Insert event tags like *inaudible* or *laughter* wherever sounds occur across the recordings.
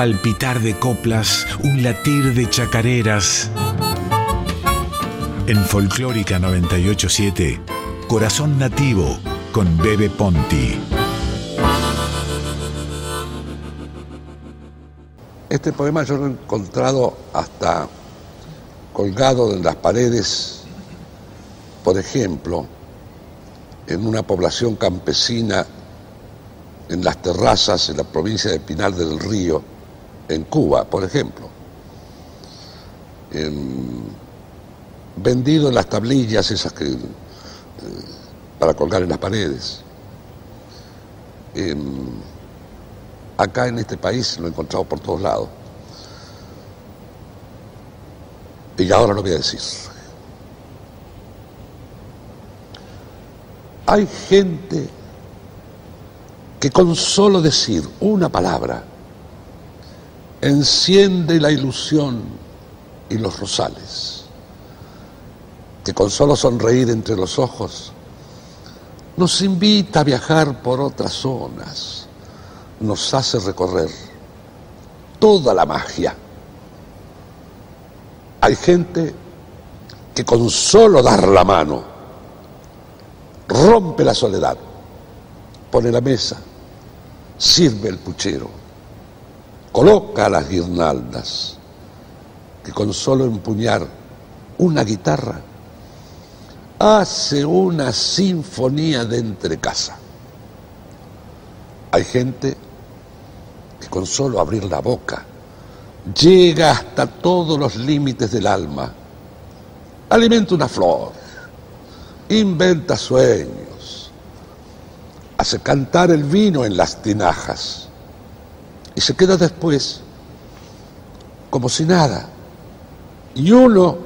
palpitar de coplas, un latir de chacareras. En Folclórica 987, Corazón Nativo con Bebe Ponti. Este poema yo lo he encontrado hasta colgado en las paredes, por ejemplo, en una población campesina, en las terrazas, en la provincia de Pinar del Río, en Cuba, por ejemplo. vendido en las tablillas esas que, eh, para colgar en las paredes. acá en este país lo he encontrado por todos lados. Y ahora lo voy a decir. Hay gente que con solo decir una palabra enciende la ilusión y los rosales, que con solo sonreír entre los ojos nos invita a viajar por otras zonas, nos hace recorrer toda la magia. Hay gente que con solo dar la mano rompe la soledad, pone la mesa, sirve el puchero, coloca las guirnaldas, que con solo empuñar una guitarra hace una sinfonía de entrecasa. Hay gente que con solo abrir la boca llega hasta todos los límites del alma, alimenta una flor, inventa sueños, hace cantar el vino en las tinajas y se queda después como si nada. Y uno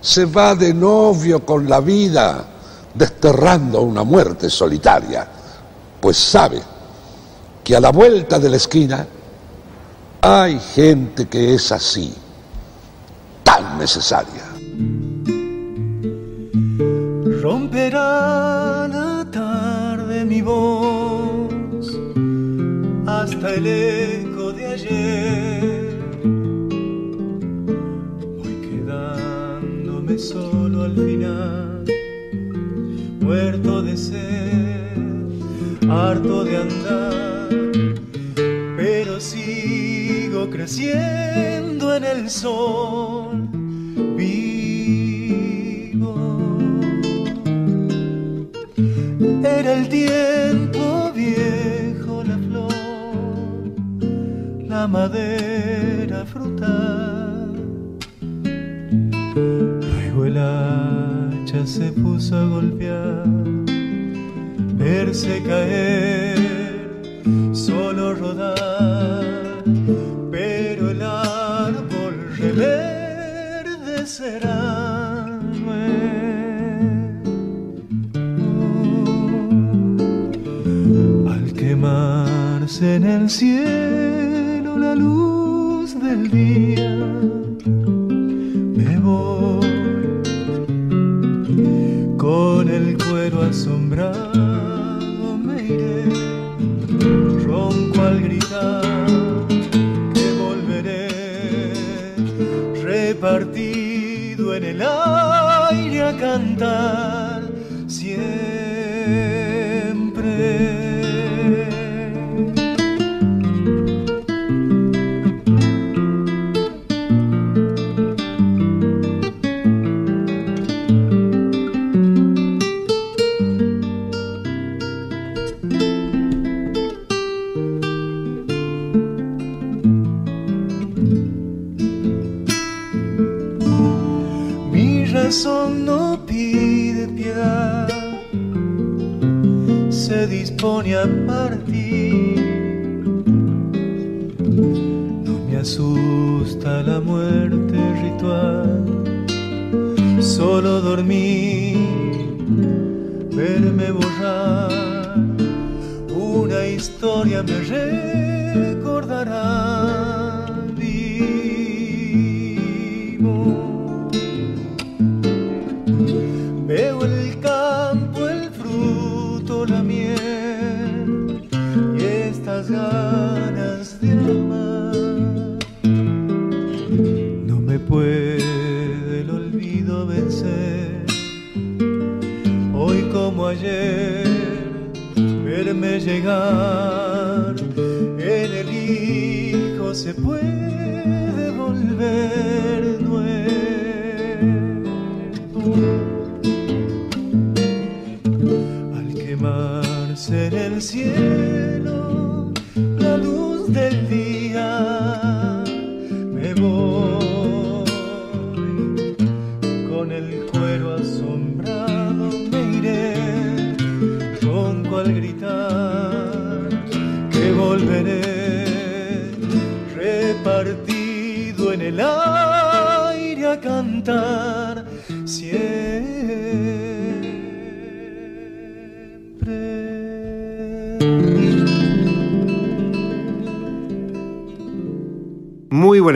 se va de novio con la vida desterrando una muerte solitaria, pues sabe que a la vuelta de la esquina hay gente que es así, tan necesaria. Romperá la tarde mi voz el eco de ayer. Voy quedándome solo al final, muerto de sed, harto de andar, pero sigo creciendo en el sol Era el tiempo la madera frutal. Luego el hacha se puso a golpear, verse caer, solo rodar, pero el árbol reverdecerá. en el cielo la luz del día. Me voy con el cuero asombrado, me iré, ronco al gritar que volveré, repartido en el aire a cantar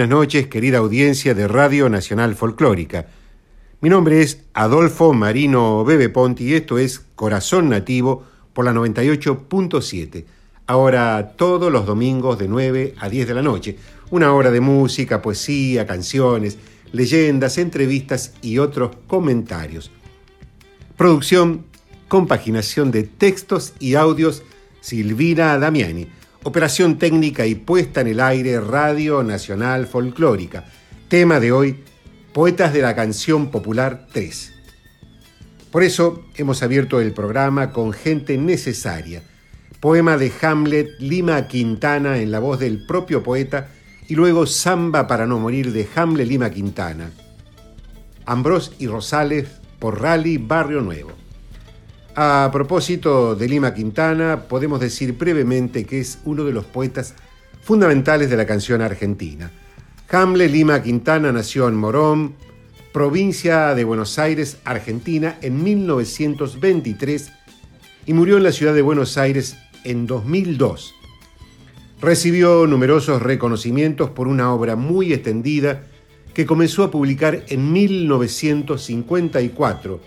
buenas noches, querida audiencia de Radio Nacional Folclórica. Mi nombre es Adolfo Marino Bebe Ponti y esto es Corazón Nativo por la 98.7. Ahora todos los domingos de 9 a 10 de la noche. Una hora de música, poesía, canciones, leyendas, entrevistas y otros comentarios. Producción, compaginación de textos y audios Silvina Damiani. Operación técnica y puesta en el aire Radio Nacional Folclórica. Tema de hoy, Poetas de la Canción Popular 3. Por eso hemos abierto el programa con Gente Necesaria, poema de Hamlet Lima Quintana en la voz del propio poeta y luego Samba para no morir de Hamlet Lima Quintana. Ambrós y Rosales por Rally Barrio Nuevo. A propósito de Lima Quintana, podemos decir brevemente que es uno de los poetas fundamentales de la canción argentina. Hamlet Lima Quintana nació en Morón, provincia de Buenos Aires, Argentina, en 1923 y murió en la ciudad de Buenos Aires en 2002. Recibió numerosos reconocimientos por una obra muy extendida que comenzó a publicar en 1954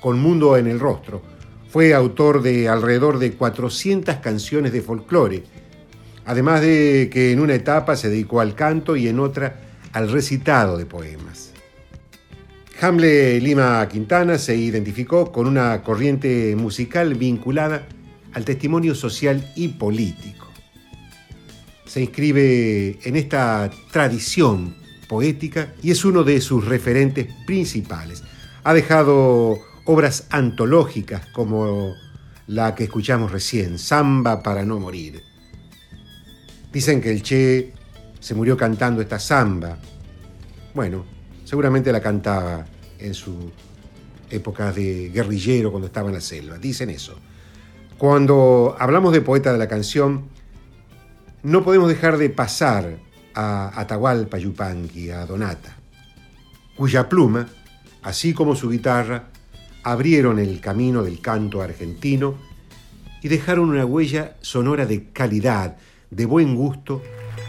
con Mundo en el Rostro. Fue autor de alrededor de 400 canciones de folclore, además de que en una etapa se dedicó al canto y en otra al recitado de poemas. Hamle Lima Quintana se identificó con una corriente musical vinculada al testimonio social y político. Se inscribe en esta tradición poética y es uno de sus referentes principales. Ha dejado obras antológicas como la que escuchamos recién, Samba para no morir. Dicen que el Che se murió cantando esta samba. Bueno, seguramente la cantaba en su época de guerrillero cuando estaba en la selva. Dicen eso. Cuando hablamos de poeta de la canción, no podemos dejar de pasar a Atahualpa Yupanqui, a Donata, cuya pluma, así como su guitarra, abrieron el camino del canto argentino y dejaron una huella sonora de calidad, de buen gusto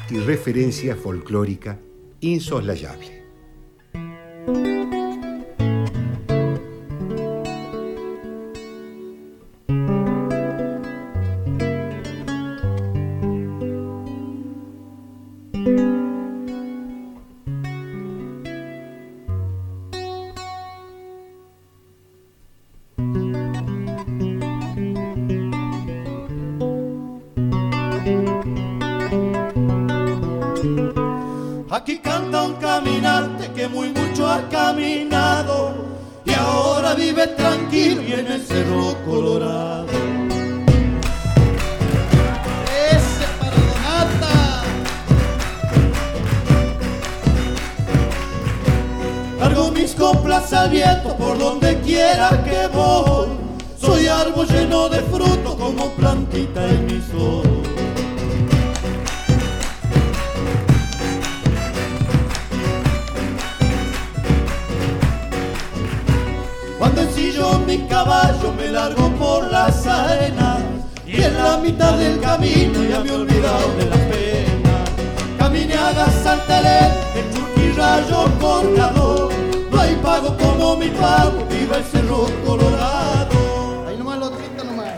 y referencia folclórica insoslayable. Por donde quiera que voy. Soy árbol lleno de fruto como plantita en mi sol. Cuando ensillo mi caballo me largo por las arenas y en la mitad del camino ya me he olvidado de las penas. Caminé a Gazaltelé, el churquirrayo cortador, hay pago como mi pago, viva el cerro colorado. Ahí nomás lo triste nomás.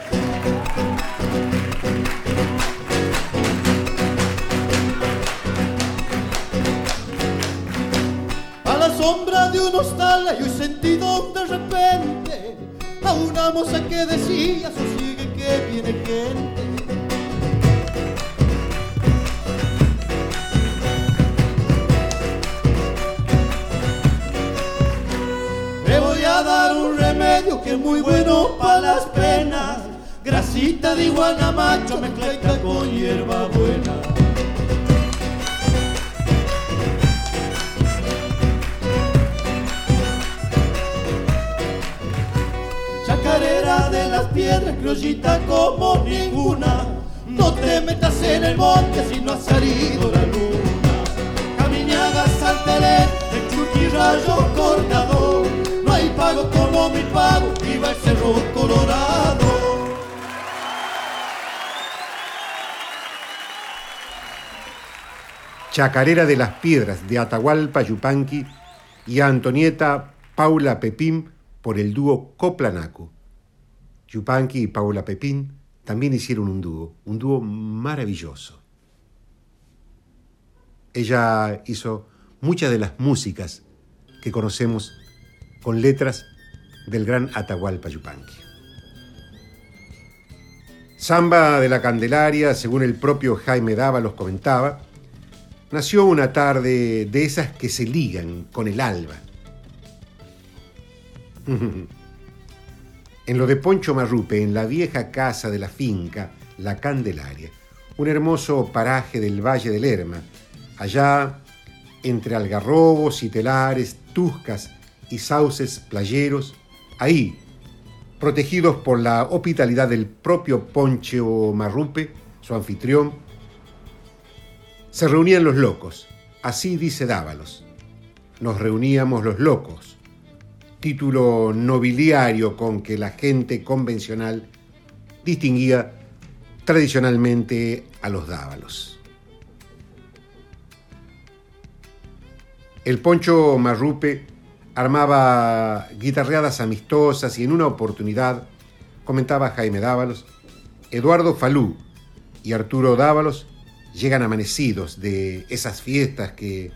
A la sombra de un hostal un sentido de repente a una moza que decía, sosigue que viene gente. Que muy bueno para las penas. Grasita de iguana macho mezclada con hierba buena. Chacarera de las piedras, criollita como ninguna. No te metas en el monte si no ha salido la luna. Caminaga, salteré, el churquirrayo cortador. No hay pago como mi pago, viva el cerro colorado. Chacarera de las Piedras de Atahualpa Yupanqui y Antonieta Paula Pepín por el dúo Coplanaco. Yupanqui y Paula Pepín también hicieron un dúo, un dúo maravilloso. Ella hizo muchas de las músicas que conocemos con letras del gran Atahualpa Yupanqui. Samba de la Candelaria, según el propio Jaime Dávalos comentaba, nació una tarde de esas que se ligan con el alba. *laughs* En lo de Poncho Marrupe, en la vieja casa de la finca, La Candelaria, un hermoso paraje del Valle del Lerma, allá entre algarrobos y telares, tuscas y sauces playeros, ahí, protegidos por la hospitalidad del propio Poncho Marrupe, su anfitrión, se reunían los locos, así dice Dávalos. Nos reuníamos los locos, título nobiliario con que la gente convencional distinguía tradicionalmente a los Dávalos. El Poncho Marrupe armaba guitarreadas amistosas y en una oportunidad, comentaba Jaime Dávalos, Eduardo Falú y Arturo Dávalos llegan amanecidos de esas fiestas que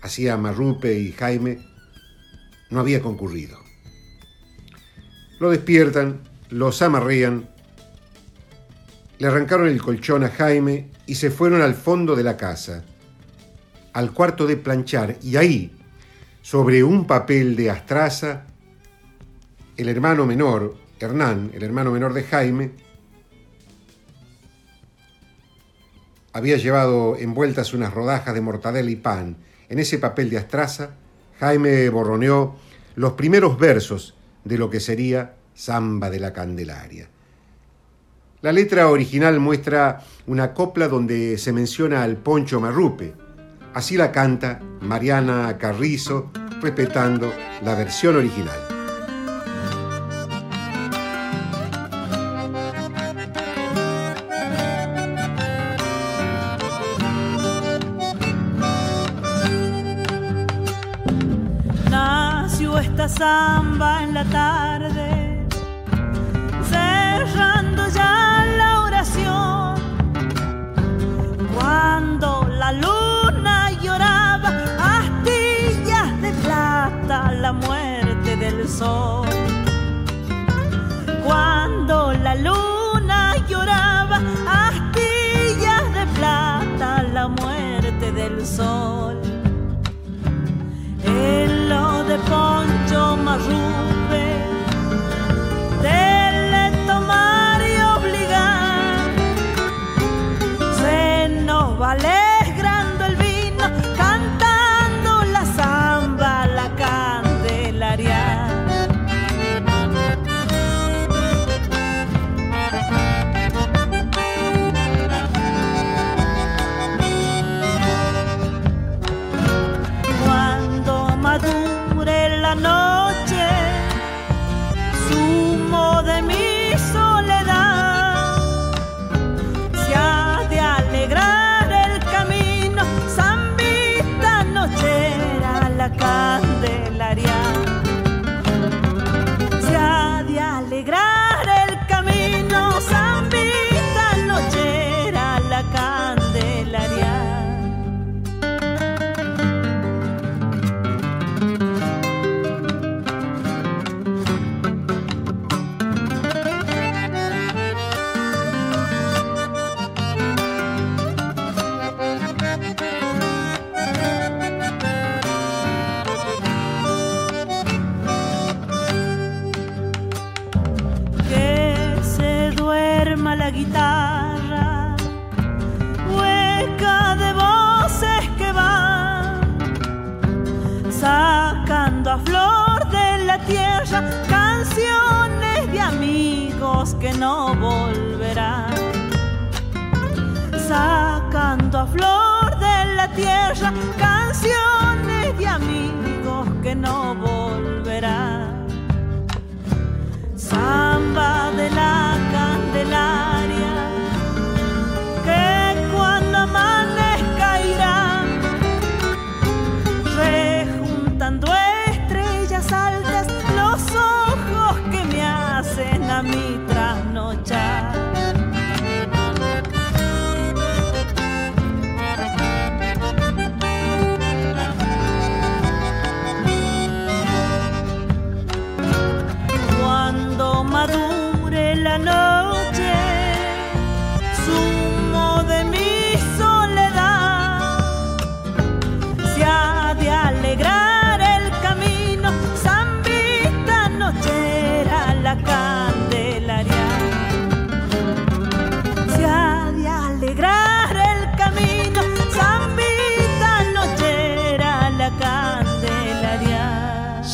hacía Marrupe y Jaime, no había concurrido. Lo despiertan, los amarrean, le arrancaron el colchón a Jaime y se fueron al fondo de la casa, al cuarto de planchar, y ahí, sobre un papel de astraza, el hermano menor, Hernán, el hermano menor de Jaime, había llevado envueltas unas rodajas de mortadela y pan. En ese papel de astraza, Jaime borroneó los primeros versos de lo que sería Samba de la Candelaria. La letra original muestra una copla donde se menciona al Poncho Marrupe. Así la canta Mariana Carrizo, respetando la versión original.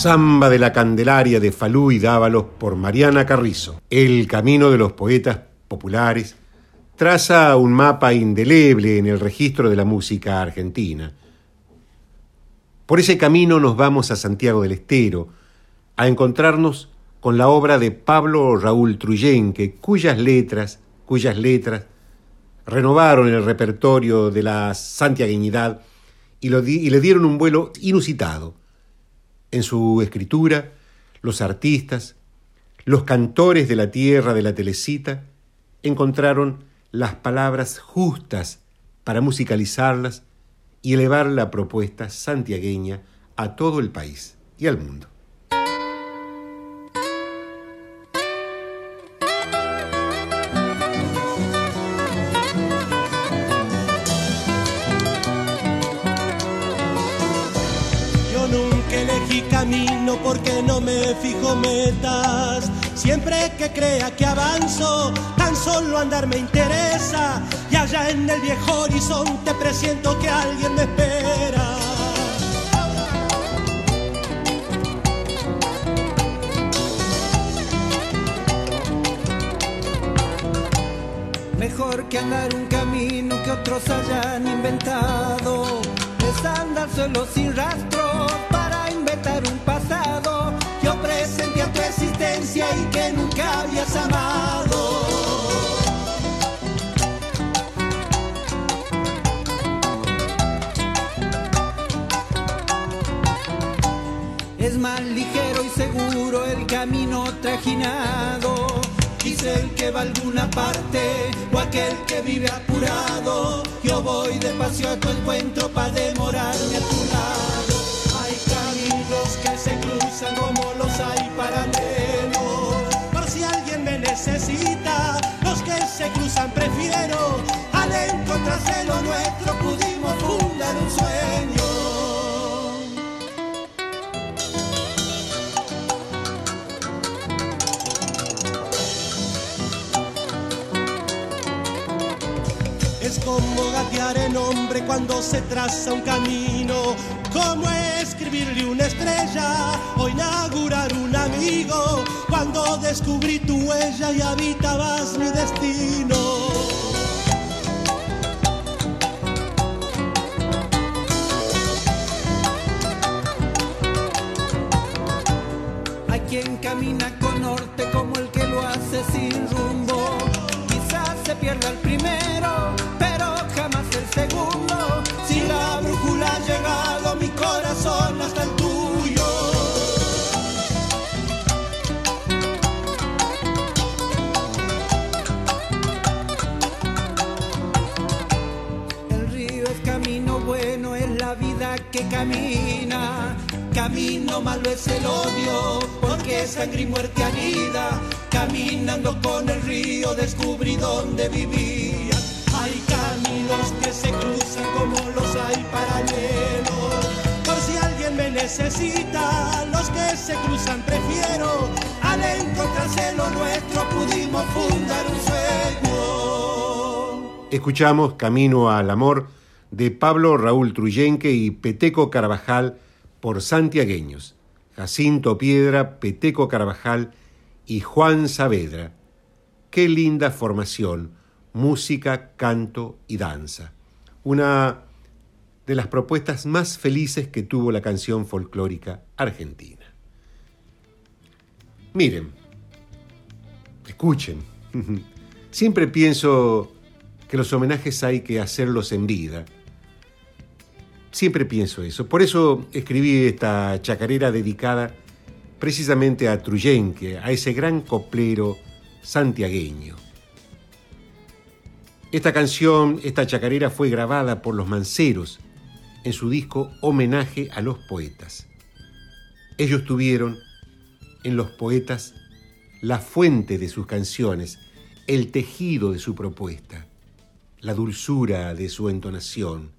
Samba de la Candelaria de Falú y Dávalos por Mariana Carrizo. El camino de los poetas populares traza un mapa indeleble en el registro de la música argentina. Por ese camino nos vamos a Santiago del Estero, a encontrarnos con la obra de Pablo Raúl Truyenque, cuyas letras, cuyas letras renovaron el repertorio de la santiagueñidad y, le dieron un vuelo inusitado. En su escritura, los artistas, los cantores de la tierra de la telecita, encontraron las palabras justas para musicalizarlas y elevar la propuesta santiagueña a todo el país y al mundo. Porque no me fijo metas. Siempre que crea que avanzo, tan solo andar me interesa. Y allá en el viejo horizonte presiento que alguien me espera. Mejor que andar un camino que otros hayan inventado. Es andar solo sin rastro y que nunca habías amado. Es más ligero y seguro el camino trajinado. Dice el que va a alguna parte o aquel que vive apurado. Yo voy de paseo a tu encuentro para demorarme a tu lado. Hay caminos que se cruzan como los hay paralelos. Los que se cruzan prefiero. Al encontrarse lo nuestro pudimos fundar un sueño. Es como gatear en hombre cuando se traza un camino, como escribirle una estrella o inaugurar un amigo, cuando descubrí tu huella y habitabas mi destino. Hay quien camina con norte como el que lo hace sin rumbo. Quizás se pierda el que camina. Camino malo es el odio, porque sangre y muerte anida. Caminando con el río descubrí dónde vivía. Hay caminos que se cruzan como los hay paralelos. Por si alguien me necesita, los que se cruzan prefiero. Al encontrarse lo nuestro pudimos fundar un sueño. Escuchamos Camino al Amor de Pablo Raúl Truyenque y Peteco Carvajal por santiagueños. Jacinto Piedra, Peteco Carvajal y Juan Saavedra. Qué linda formación, música, canto y danza. Una de las propuestas más felices que tuvo la canción folclórica argentina. Miren, escuchen, *laughs* siempre pienso que los homenajes hay que hacerlos en vida. Siempre pienso eso. Por eso escribí esta chacarera dedicada precisamente a Truyenque, a ese gran coplero santiagueño. Esta canción, esta chacarera fue grabada por los Manceros en su disco Homenaje a los Poetas. Ellos tuvieron en los poetas la fuente de sus canciones, el tejido de su propuesta, la dulzura de su entonación,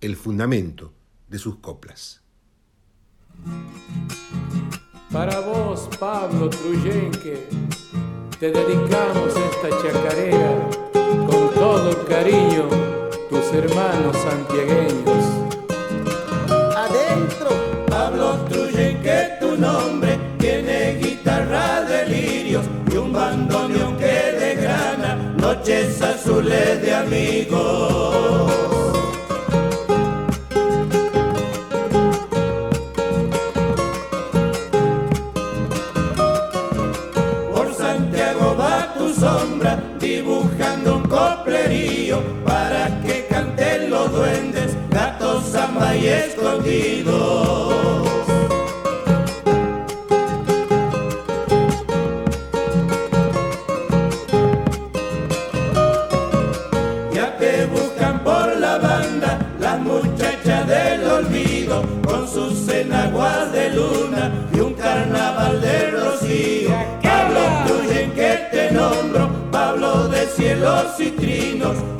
el fundamento de sus coplas. Para vos, Pablo Truyenque, te dedicamos esta chacarera con todo cariño, tus hermanos santiagueños. Adentro, Pablo Truyenque, tu nombre tiene guitarra de lirios y un bandoneón que de grana, noches azules de amigos. Dibujando un coplerío para que canten los duendes, gatos, samba y escondidos. Y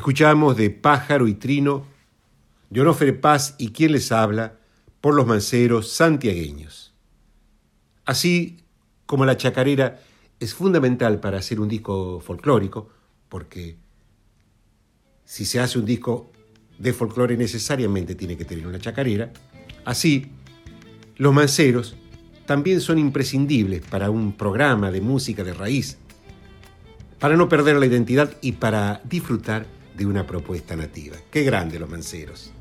Escuchamos de Pájaro y Trino, de Paz y quien les habla, por los manceros santiagueños. Así como la chacarera es fundamental para hacer un disco folclórico, porque si se hace un disco de folclore necesariamente tiene que tener una chacarera, así los manceros también son imprescindibles para un programa de música de raíz, para no perder la identidad y para disfrutar de una propuesta nativa. Qué grande los manceros.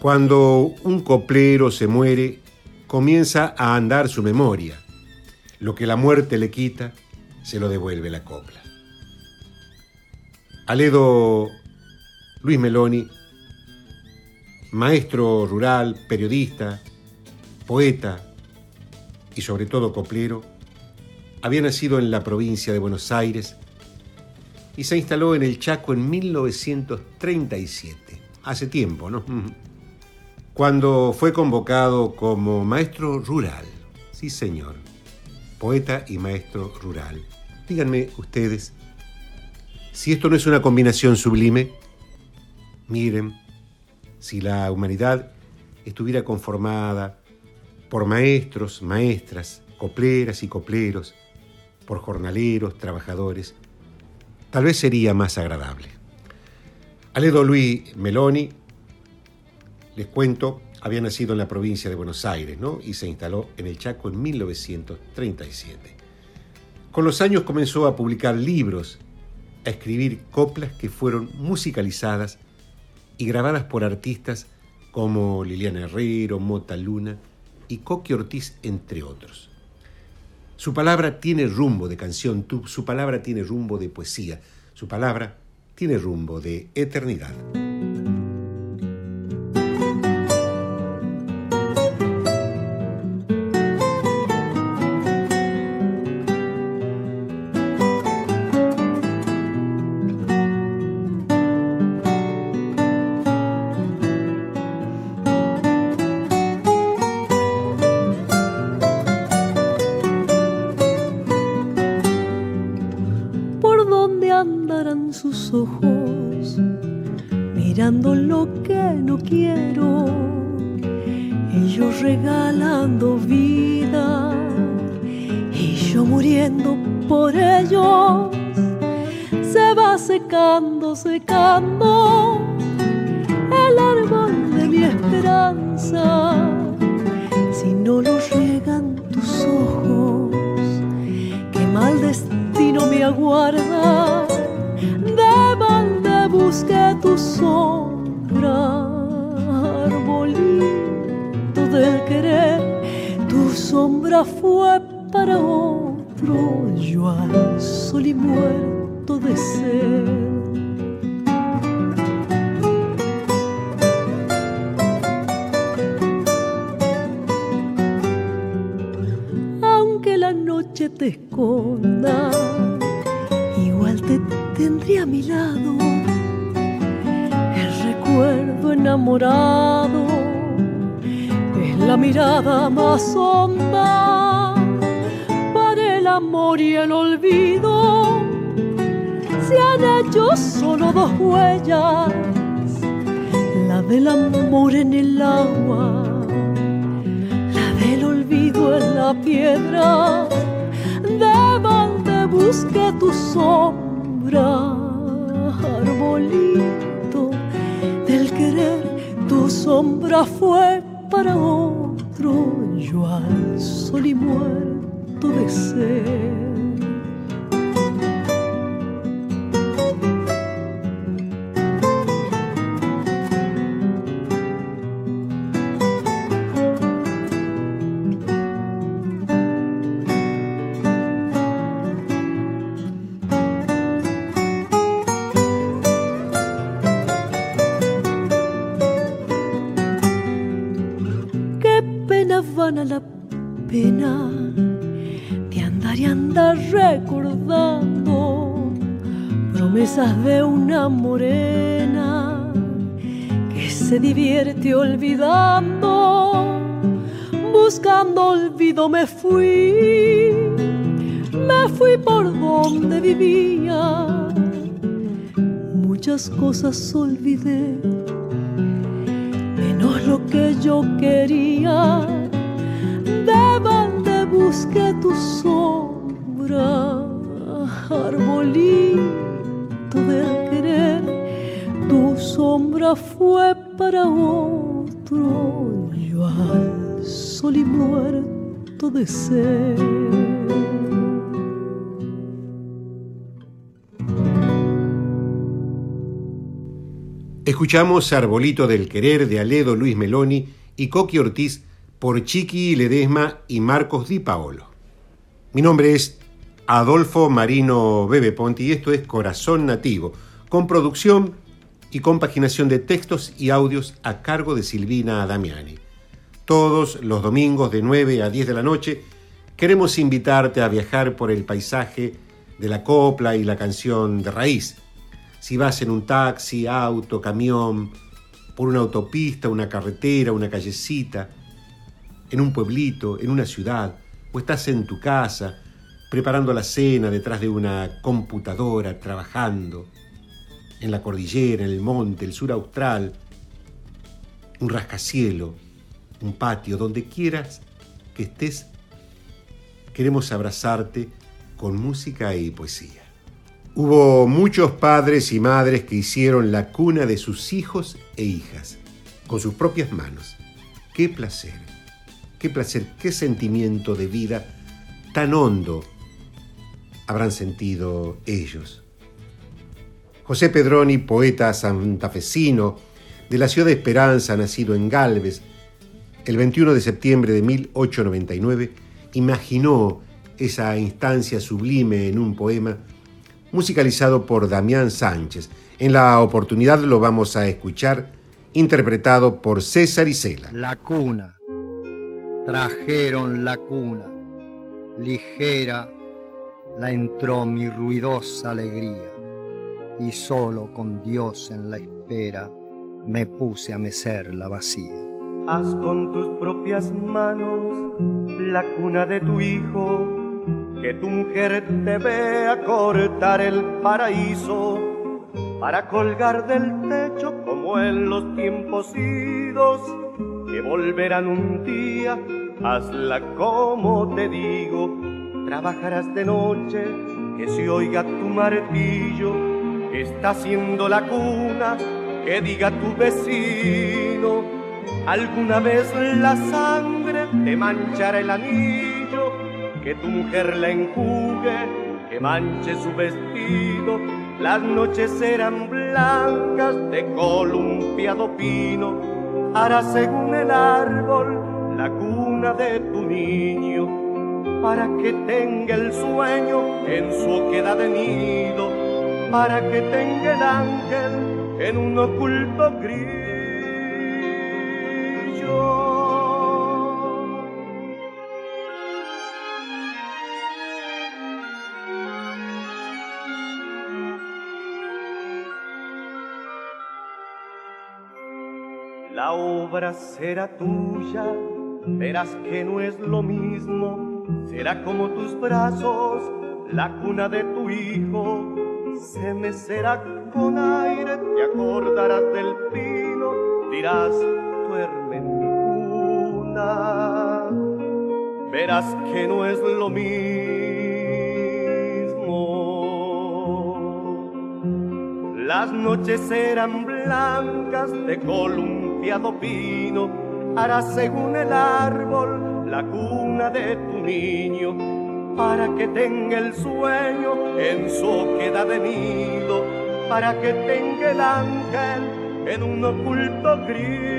Cuando un coplero se muere, comienza a andar su memoria. Lo que la muerte le quita, se lo devuelve la copla. Aledo Luis Meloni, maestro rural, periodista, poeta y sobre todo coplero, había nacido en la provincia de Buenos Aires y se instaló en el Chaco en 1937, hace tiempo, ¿no? Cuando fue convocado como maestro rural, sí señor, poeta y maestro rural. Díganme ustedes, si esto no es una combinación sublime, miren, si la humanidad estuviera conformada por maestros, maestras, copleras y copleros, por jornaleros, trabajadores, tal vez sería más agradable. Aledo Luis Meloni, les cuento, había nacido en la provincia de Buenos Aires ¿no? y se instaló en el Chaco en 1937. Con los años comenzó a publicar libros, a escribir coplas que fueron musicalizadas y grabadas por artistas como Liliana Herrero, Mota Luna y Coqui Ortiz, entre otros. Su palabra tiene rumbo de canción, su palabra tiene rumbo de poesía, su palabra tiene rumbo de eternidad. amor y el olvido. Se han hecho solo dos huellas, la del amor en el agua, la del olvido en la piedra, de donde tu sombra, arbolito del querer, tu sombra fue para otro, yo al sol y muero entorpecer. Cosas olvidé, Escuchamos Arbolito del Querer de Aledo Luis Meloni y Coqui Ortiz por Chiqui Ledesma y Marcos Di Paolo. Mi nombre es Adolfo Marino Bebe Ponti y esto es Corazón Nativo, con producción y compaginación de textos y audios a cargo de Silvina Damiani. Todos los domingos de 9 a 10 de la noche queremos invitarte a viajar por el paisaje de la copla y la canción de raíz si vas en un taxi, auto, camión, por una autopista, una carretera, una callecita, en un pueblito, en una ciudad, o estás en tu casa, preparando la cena detrás de una computadora, trabajando, en la cordillera, en el monte, el sur austral, un rascacielo, un patio, donde quieras que estés, queremos abrazarte con música y poesía. Hubo muchos padres y madres que hicieron la cuna de sus hijos e hijas con sus propias manos. Qué placer, qué placer, qué sentimiento de vida tan hondo habrán sentido ellos. José Pedroni, poeta santafesino de la ciudad de Esperanza, nacido en Galvez, el 21 de septiembre de 1899, imaginó esa instancia sublime en un poema musicalizado por Damián Sánchez. En la oportunidad lo vamos a escuchar interpretado por César Isela. La cuna. Trajeron la cuna. Ligera la entró mi ruidosa alegría y solo con Dios en la espera me puse a mecer la vacía. Haz con tus propias manos la cuna de tu hijo, que tu mujer te vea cortar el paraíso para colgar del techo como en los tiempos idos, que volverán un día, hazla como te digo, trabajarás de noche, que se oiga tu martillo, está haciendo la cuna, que diga tu vecino, alguna vez la sangre te manchará el anillo, que tu mujer la enjugue, que manche su vestido, las noches serán blancas de columpiado pino, hará según el árbol la cuna de tu niño para que tenga el sueño en su oquedad de nido, para que tenga el ángel en un oculto grillo. Obra será tuya, verás que no es lo mismo será como tus brazos, la cuna de tu hijo. Se mecerá con aire, te acordarás del pino, dirás, duerme en cuna. Verás que no es lo mismo. Las noches serán blancas de pino, según el árbol la cuna de tu niño para que tenga el sueño en su queda de nido, para que tenga el ángel en un oculto grillo.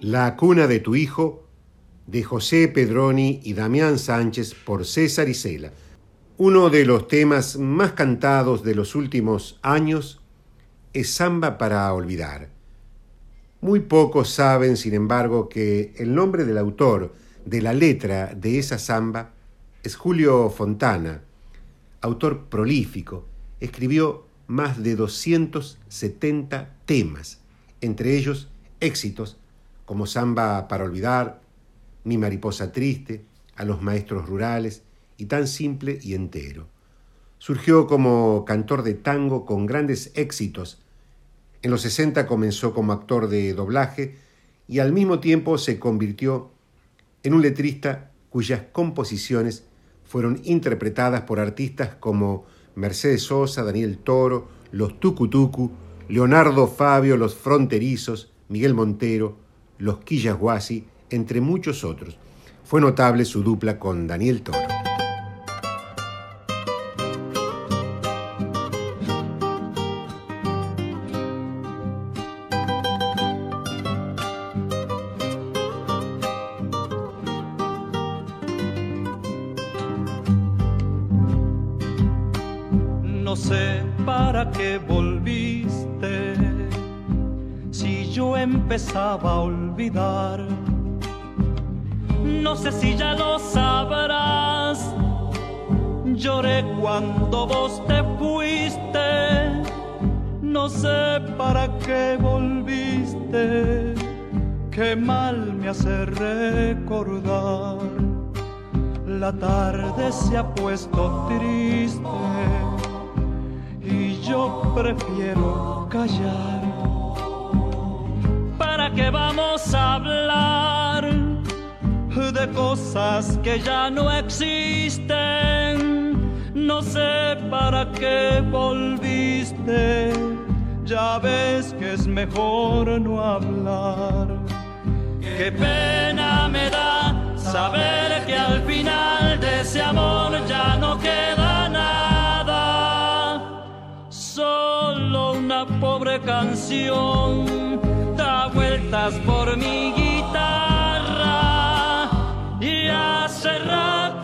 La cuna de tu hijo, de José Pedroni y Damián Sánchez por César Isela. Uno de los temas más cantados de los últimos años es Samba para Olvidar. Muy pocos saben, sin embargo, que el nombre del autor de la letra de esa samba es Julio Fontana, autor prolífico. Escribió más de 270 temas, entre ellos éxitos como Samba para Olvidar, Mi Mariposa Triste, A los Maestros Rurales, y tan simple y entero. Surgió como cantor de tango con grandes éxitos. En los 60 comenzó como actor de doblaje y al mismo tiempo se convirtió en un letrista cuyas composiciones fueron interpretadas por artistas como Mercedes Sosa, Daniel Toro, los Tucutucu, Leonardo Fabio, los Fronterizos, Miguel Montero, los Quillasguasi, entre muchos otros. Fue notable su dupla con Daniel Toro. Cuando vos te fuiste. No sé para qué volviste. Qué mal me hace recordar. La tarde se ha puesto triste y yo prefiero callar. ¿Para qué vamos a hablar de cosas que ya no existen? No sé para qué volviste, ya ves que es mejor no hablar. Qué pena me da saber que al final de ese amor ya no queda nada, solo una pobre canción da vueltas por mi guitarra y hace rato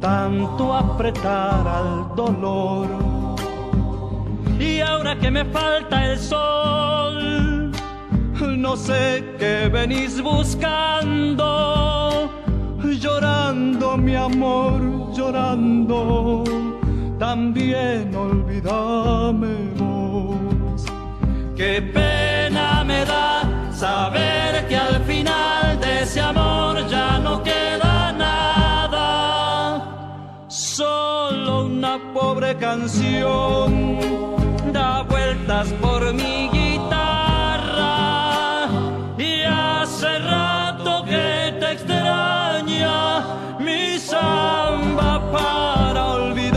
tanto apretar al dolor. Y ahora que me falta el sol, no sé qué venís buscando, llorando mi amor, llorando, también olvídame vos. Qué pena me da saber que al final de ese amor ya no queda solo una pobre canción da vueltas por mi guitarra y hace rato que te extraña mi samba para olvidar.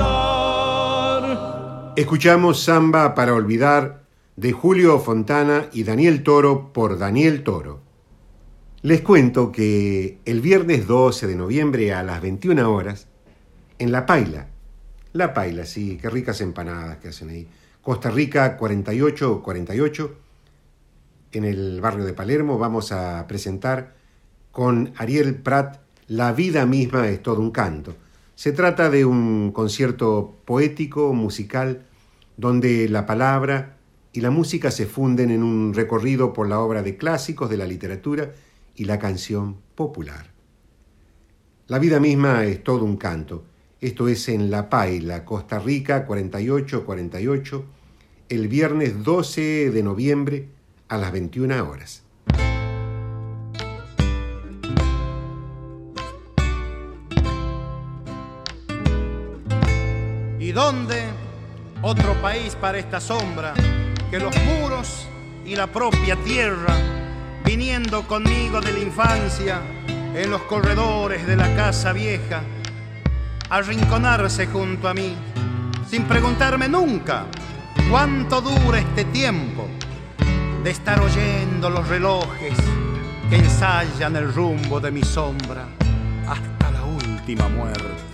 Escuchamos Samba para olvidar de Julio Fontana y Daniel Toro por Daniel Toro. Les cuento que el viernes 12 de noviembre a las 21 horas, en La Paila, La Paila, sí, qué ricas empanadas que hacen ahí, Costa Rica 4848, en el barrio de Palermo, vamos a presentar con Ariel Prat La vida misma es todo un canto. Se trata de un concierto poético, musical, donde la palabra y la música se funden en un recorrido por la obra de clásicos de la literatura y la canción popular. La vida misma es todo un canto. Esto es en La Paila, Costa Rica 4848, el viernes 12 de noviembre a las 21 horas. ¿Y dónde otro país para esta sombra que los muros y la propia tierra, viniendo conmigo de la infancia en los corredores de la casa vieja, arrinconarse junto a mí, sin preguntarme nunca cuánto dura este tiempo de estar oyendo los relojes que ensayan el rumbo de mi sombra hasta la última muerte.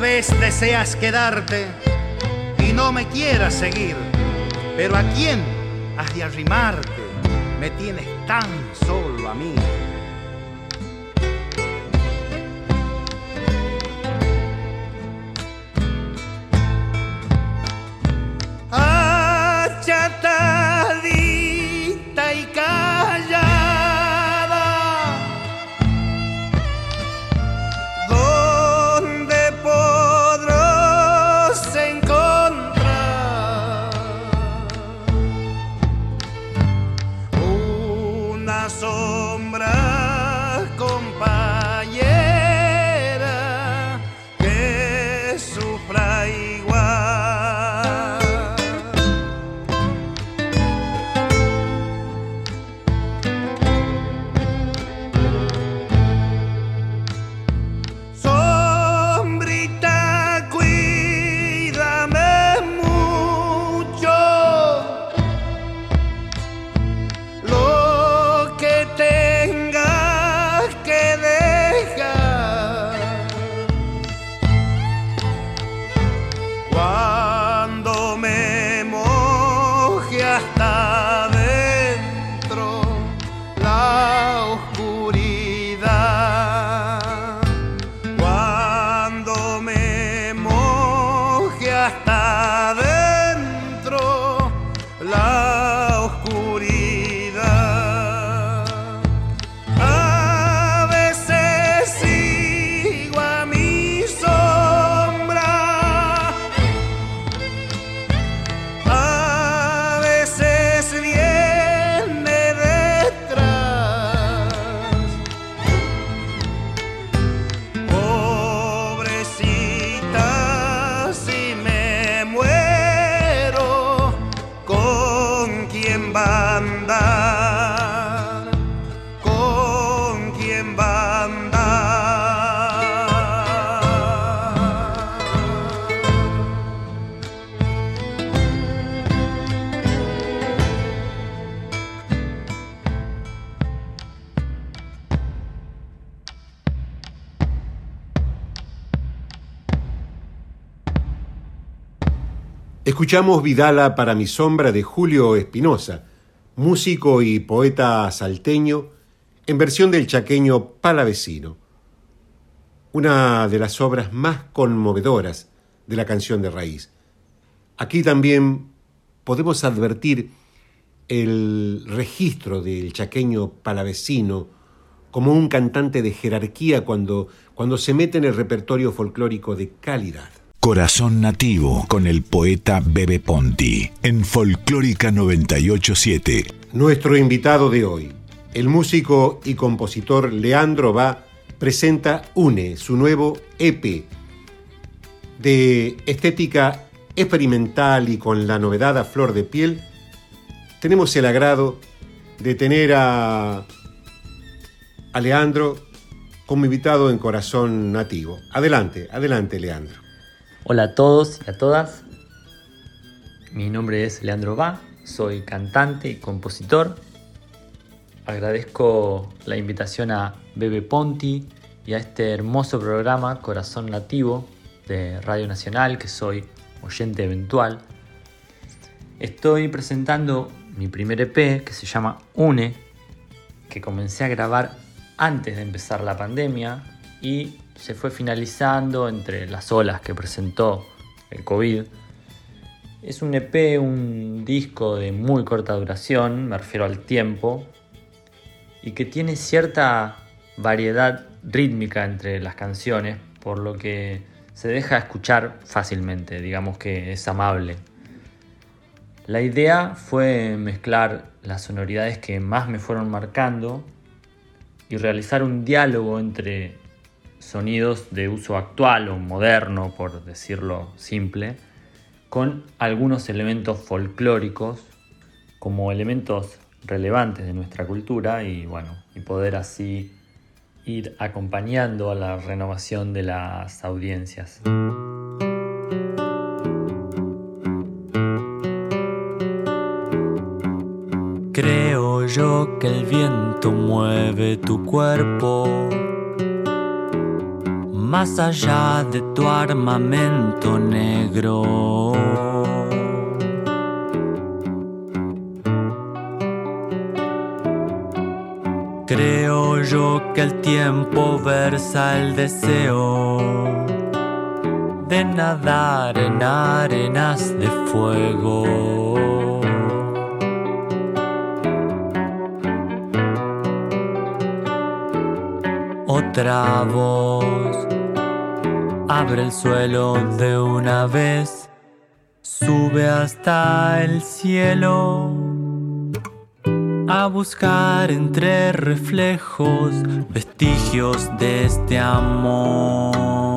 Vez deseas quedarte y no me quieras seguir, pero ¿a quién has de arrimarte? Me tienes tan solo a mí. Escuchamos Vidala para mi sombra de Julio Espinosa, músico y poeta salteño, en versión del chaqueño Palavecino, una de las obras más conmovedoras de la canción de raíz. Aquí también podemos advertir el registro del chaqueño Palavecino como un cantante de jerarquía cuando, cuando se mete en el repertorio folclórico de calidad. Corazón Nativo con el poeta Bebe Ponti en Folclórica 987. Nuestro invitado de hoy, el músico y compositor Leandro Va, presenta UNE, su nuevo EP de estética experimental y con la novedad a flor de piel. Tenemos el agrado de tener a, a Leandro como invitado en Corazón Nativo. Adelante, adelante Leandro. Hola a todos y a todas. Mi nombre es Leandro Va, soy cantante y compositor. Agradezco la invitación a Bebe Ponti y a este hermoso programa Corazón Nativo de Radio Nacional, que soy oyente eventual. Estoy presentando mi primer EP que se llama Une, que comencé a grabar antes de empezar la pandemia y se fue finalizando entre las olas que presentó el COVID. Es un EP, un disco de muy corta duración, me refiero al tiempo, y que tiene cierta variedad rítmica entre las canciones, por lo que se deja escuchar fácilmente, digamos que es amable. La idea fue mezclar las sonoridades que más me fueron marcando y realizar un diálogo entre sonidos de uso actual o moderno, por decirlo simple, con algunos elementos folclóricos como elementos relevantes de nuestra cultura y bueno, y poder así ir acompañando a la renovación de las audiencias. Creo yo que el viento mueve tu cuerpo más allá de tu armamento negro. Creo yo que el tiempo versa el deseo de nadar en arenas de fuego. Otra voz abre el suelo de una vez, sube hasta el cielo a buscar entre reflejos vestigios de este amor.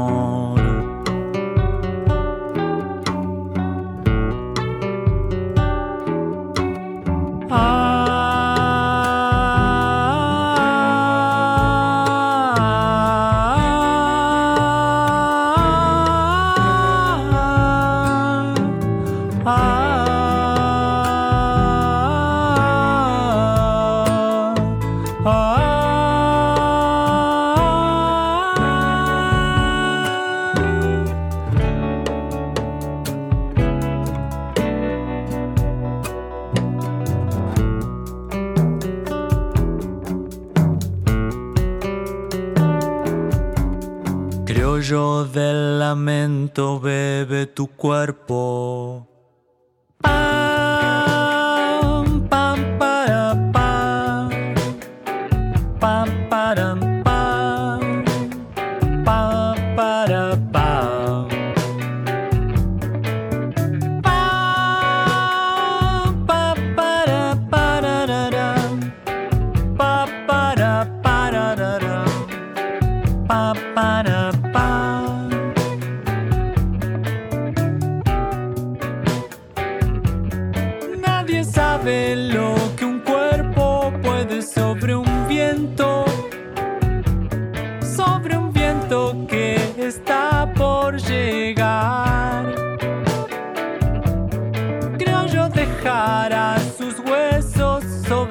Criollo del lamento bebe tu cuerpo.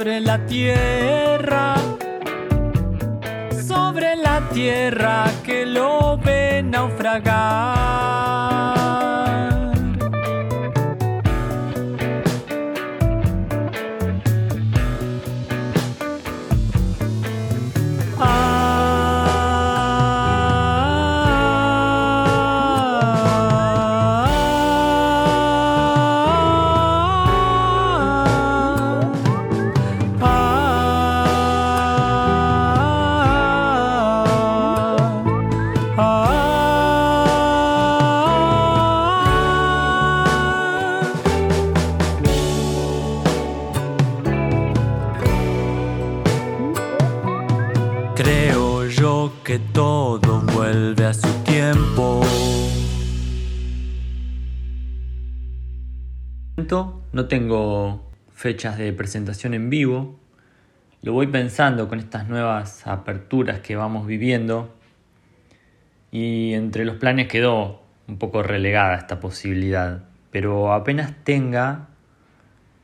Sobre la tierra, sobre la tierra que lo ve naufragar. No tengo fechas de presentación en vivo. Lo voy pensando con estas nuevas aperturas que vamos viviendo. Y entre los planes quedó un poco relegada esta posibilidad. Pero apenas tenga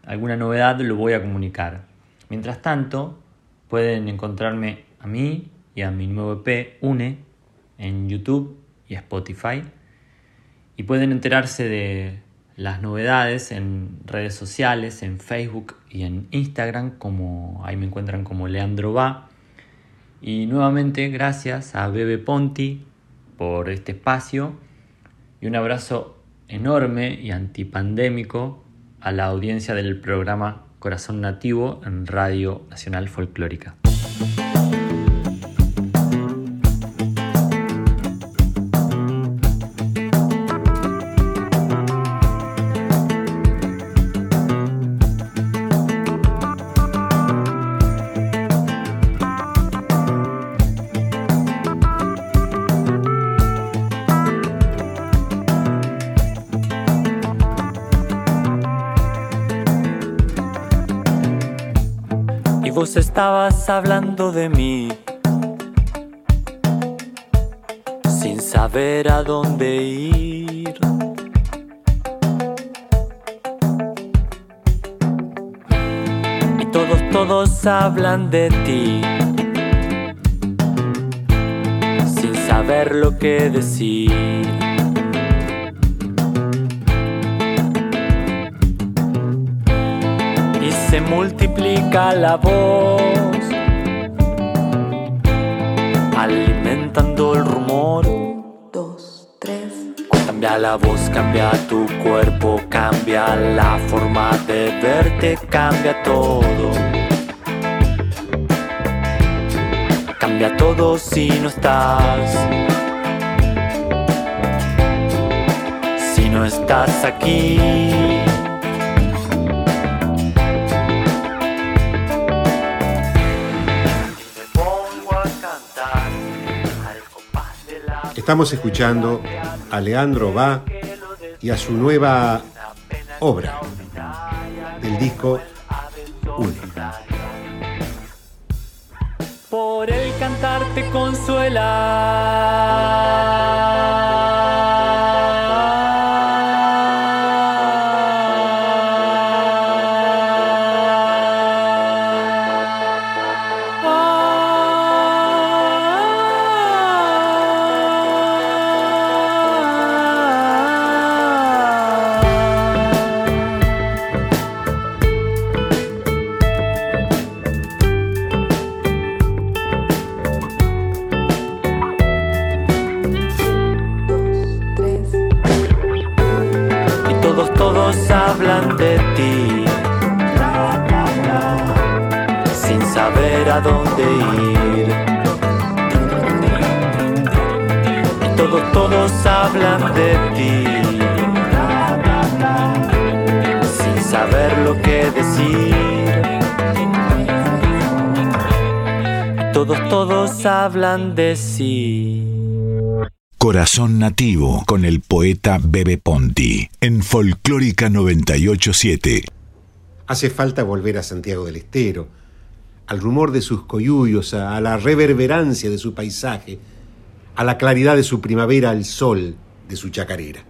alguna novedad lo voy a comunicar. Mientras tanto, pueden encontrarme a mí y a mi nuevo EP Une en YouTube y Spotify. Y pueden enterarse de las novedades en redes sociales, en Facebook y en Instagram, como ahí me encuentran como Leandro Va. Y nuevamente gracias a Bebe Ponti por este espacio y un abrazo enorme y antipandémico a la audiencia del programa Corazón Nativo en Radio Nacional Folclórica. Estabas hablando de mí sin saber a dónde ir. Y todos, todos hablan de ti sin saber lo que decir. Multiplica la voz, alimentando el rumor. Dos, tres. Cambia la voz, cambia tu cuerpo, cambia la forma de verte, cambia todo. Cambia todo si no estás. Si no estás aquí. Estamos escuchando a Leandro Va y a su nueva obra del disco de sí. Corazón Nativo con el poeta Bebe Ponti en Folclórica 987. Hace falta volver a Santiago del Estero, al rumor de sus coyuyos, a, a la reverberancia de su paisaje, a la claridad de su primavera, al sol de su chacarera.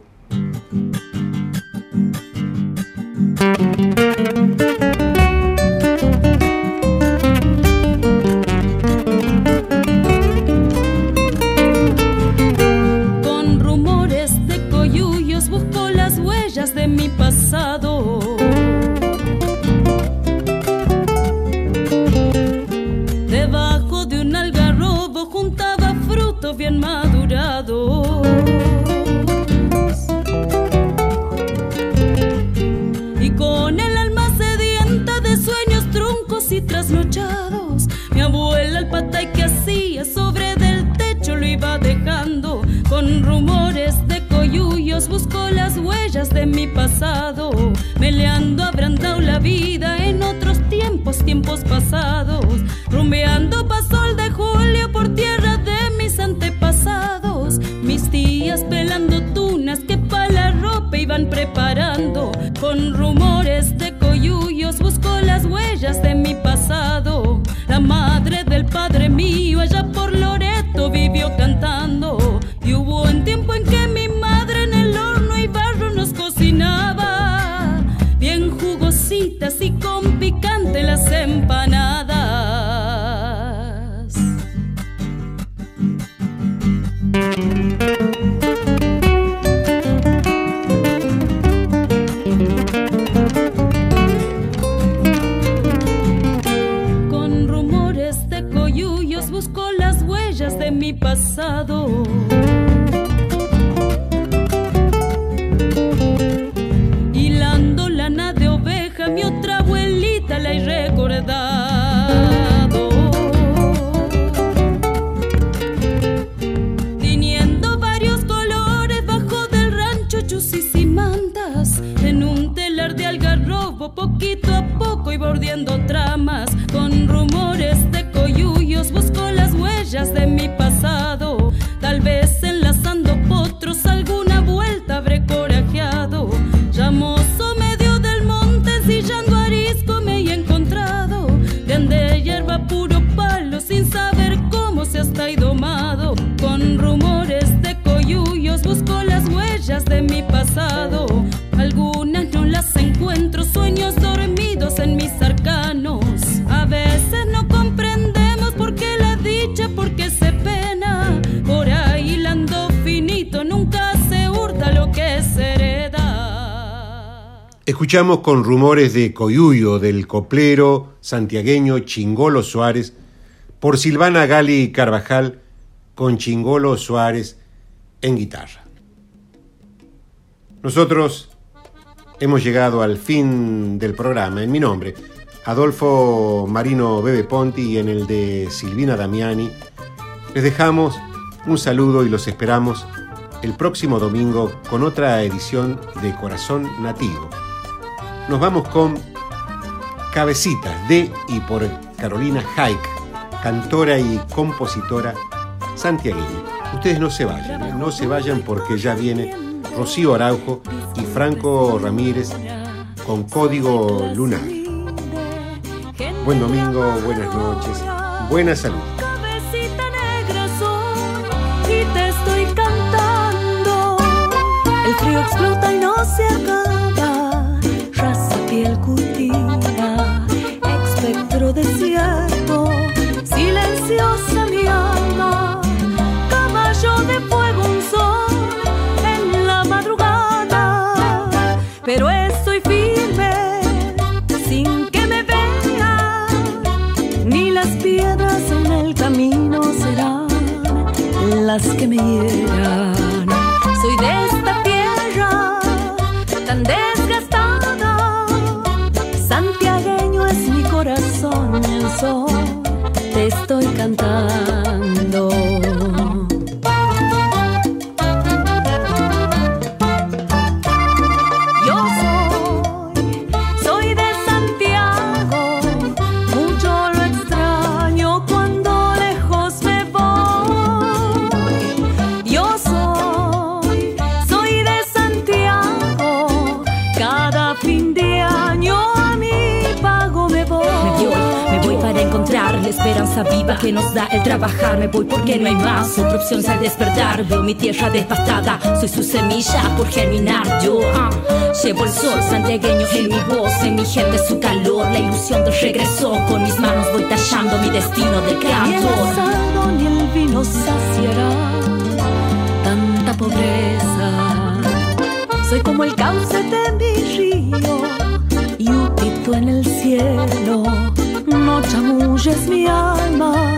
El patay que hacía sobre del techo lo iba dejando. Con rumores de coyuyos busco las huellas de mi pasado, meleando abrandado la vida en otros tiempos, tiempos pasados, rumbeando pasol de julio por tierra de mis antepasados, mis tías pelando tunas que pa' la ropa iban preparando, con rumores de coyuyos busco las huellas de mi pasado, madre del padre mío. Allá por Loreto vivió cantando, pasado. pasado. Algunas no las encuentro, sueños dormidos en mis arcanos. A veces no comprendemos por qué la dicha, por qué se pena. Por ahí lando finito, nunca se hurta lo que se hereda. Escuchamos con rumores de Coyuyo, del coplero santiagueño Chingolo Suárez, por Silvana Gali Carvajal, con Chingolo Suárez en guitarra. Nosotros hemos llegado al fin del programa. En mi nombre, Adolfo Marino Bebe Ponti y en el de Silvina Damiani, les dejamos un saludo y los esperamos el próximo domingo con otra edición de Corazón Nativo. Nos vamos con Cabecitas de y por Carolina Haik, cantora y compositora santiagueña. Ustedes no se vayan, no se vayan porque ya viene Rocío Araujo y Franco Ramírez con Código Lunar. Buen domingo, buenas noches, buena salud. Que me hieran. Soy de esta tierra tan desgastada, santiagueño es mi corazón y el sol te estoy cantando. Esperanza viva que nos da el trabajar. Me voy porque no hay más otra opción al despertar. Veo mi tierra devastada, soy su semilla por germinar. Yo ah, llevo el sol santiagueño en mi voz, en mi gente su calor. La ilusión del regreso con mis manos voy tallando mi destino de Ni el ni el vino saciará tanta pobreza. Soy como el cauce chamulles mi alma